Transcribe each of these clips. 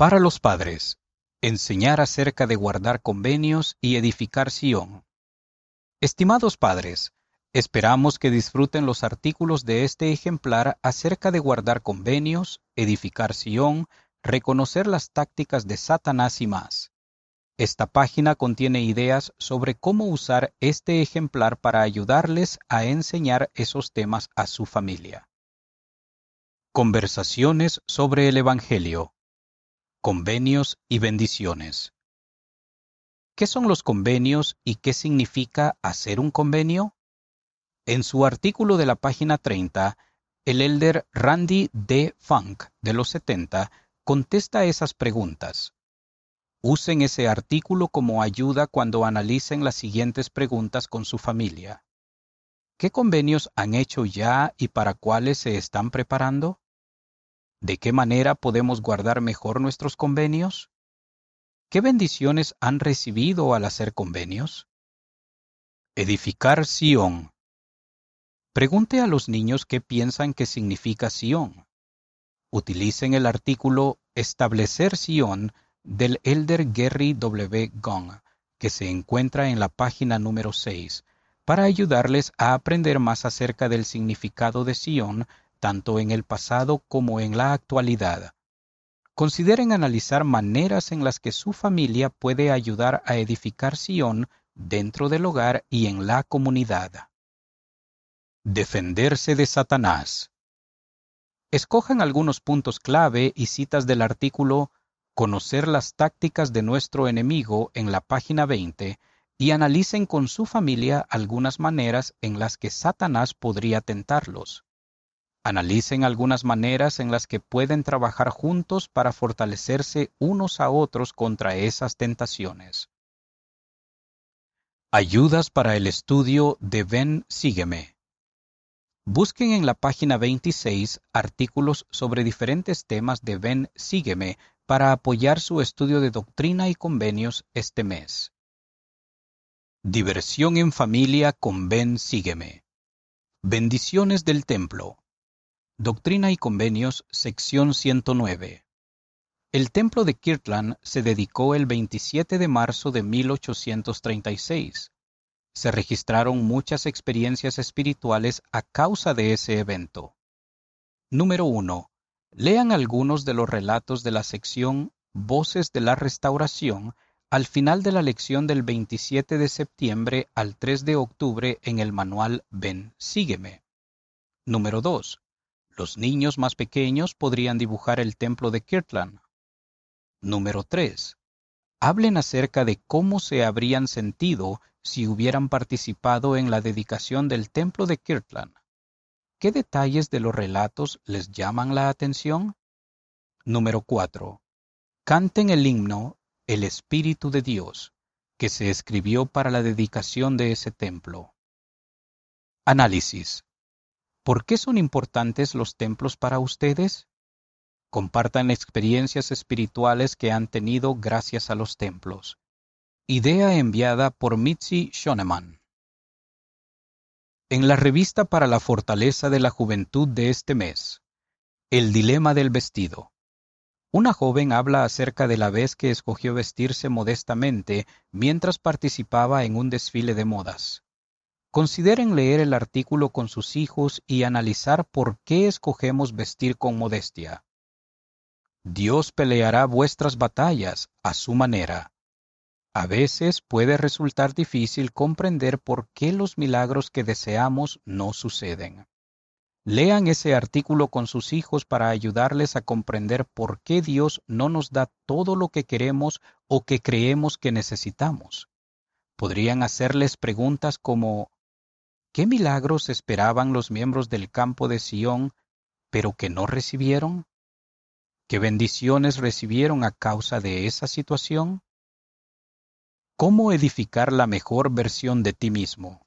Para los padres, enseñar acerca de guardar convenios y edificar Sion. Estimados padres, esperamos que disfruten los artículos de este ejemplar acerca de guardar convenios, edificar Sion, reconocer las tácticas de Satanás y más. Esta página contiene ideas sobre cómo usar este ejemplar para ayudarles a enseñar esos temas a su familia. Conversaciones sobre el Evangelio. Convenios y bendiciones. ¿Qué son los convenios y qué significa hacer un convenio? En su artículo de la página 30, el elder Randy D. Funk de los 70 contesta esas preguntas. Usen ese artículo como ayuda cuando analicen las siguientes preguntas con su familia. ¿Qué convenios han hecho ya y para cuáles se están preparando? ¿De qué manera podemos guardar mejor nuestros convenios? ¿Qué bendiciones han recibido al hacer convenios? Edificar Sion. Pregunte a los niños qué piensan que significa Sion. Utilicen el artículo Establecer Sion del elder Gary W. Gong, que se encuentra en la página número 6, para ayudarles a aprender más acerca del significado de Sion, tanto en el pasado como en la actualidad. Consideren analizar maneras en las que su familia puede ayudar a edificar Sion dentro del hogar y en la comunidad. Defenderse de Satanás. Escojan algunos puntos clave y citas del artículo conocer las tácticas de nuestro enemigo en la página 20 y analicen con su familia algunas maneras en las que Satanás podría tentarlos. Analicen algunas maneras en las que pueden trabajar juntos para fortalecerse unos a otros contra esas tentaciones. Ayudas para el estudio de Ven Sígueme. Busquen en la página 26 artículos sobre diferentes temas de Ven Sígueme para apoyar su estudio de doctrina y convenios este mes. Diversión en familia con Ven Sígueme. Bendiciones del Templo. Doctrina y Convenios, sección 109. El templo de Kirtland se dedicó el 27 de marzo de 1836. Se registraron muchas experiencias espirituales a causa de ese evento. Número 1. Lean algunos de los relatos de la sección Voces de la Restauración al final de la lección del 27 de septiembre al 3 de octubre en el manual Ven, sígueme. Número 2. Los niños más pequeños podrían dibujar el templo de Kirtland. Número 3. Hablen acerca de cómo se habrían sentido si hubieran participado en la dedicación del templo de Kirtland. ¿Qué detalles de los relatos les llaman la atención? Número 4. Canten el himno El Espíritu de Dios, que se escribió para la dedicación de ese templo. Análisis. ¿Por qué son importantes los templos para ustedes? Compartan experiencias espirituales que han tenido gracias a los templos. Idea enviada por Mitzi Shoneman. En la revista para la fortaleza de la juventud de este mes, El dilema del vestido. Una joven habla acerca de la vez que escogió vestirse modestamente mientras participaba en un desfile de modas. Consideren leer el artículo con sus hijos y analizar por qué escogemos vestir con modestia. Dios peleará vuestras batallas a su manera. A veces puede resultar difícil comprender por qué los milagros que deseamos no suceden. Lean ese artículo con sus hijos para ayudarles a comprender por qué Dios no nos da todo lo que queremos o que creemos que necesitamos. Podrían hacerles preguntas como ¿Qué milagros esperaban los miembros del campo de Sión, pero que no recibieron? ¿Qué bendiciones recibieron a causa de esa situación? ¿Cómo edificar la mejor versión de ti mismo?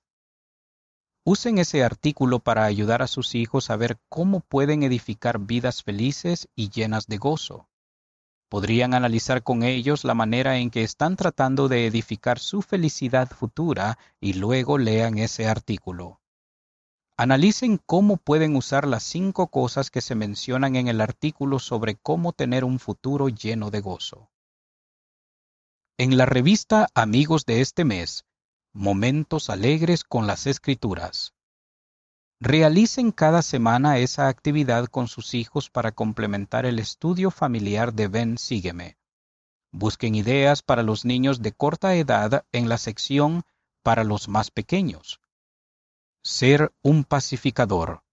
Usen ese artículo para ayudar a sus hijos a ver cómo pueden edificar vidas felices y llenas de gozo. Podrían analizar con ellos la manera en que están tratando de edificar su felicidad futura y luego lean ese artículo. Analicen cómo pueden usar las cinco cosas que se mencionan en el artículo sobre cómo tener un futuro lleno de gozo. En la revista Amigos de este mes, Momentos Alegres con las Escrituras. Realicen cada semana esa actividad con sus hijos para complementar el estudio familiar de Ven Sígueme. Busquen ideas para los niños de corta edad en la sección para los más pequeños. Ser un pacificador.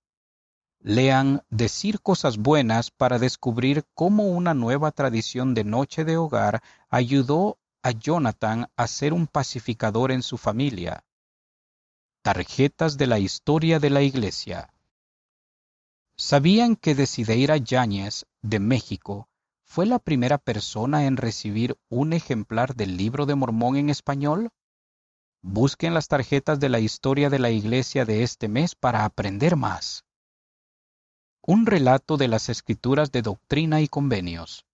Lean Decir cosas buenas para descubrir cómo una nueva tradición de noche de hogar ayudó a Jonathan a ser un pacificador en su familia. Tarjetas de la historia de la Iglesia. ¿Sabían que Desideira Yáñez, de México, fue la primera persona en recibir un ejemplar del libro de Mormón en español? Busquen las tarjetas de la historia de la Iglesia de este mes para aprender más. Un relato de las escrituras de doctrina y convenios.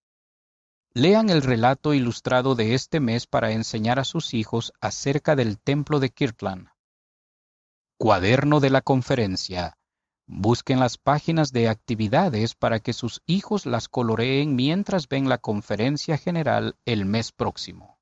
Lean el relato ilustrado de este mes para enseñar a sus hijos acerca del templo de Kirtland. Cuaderno de la conferencia. Busquen las páginas de actividades para que sus hijos las coloreen mientras ven la conferencia general el mes próximo.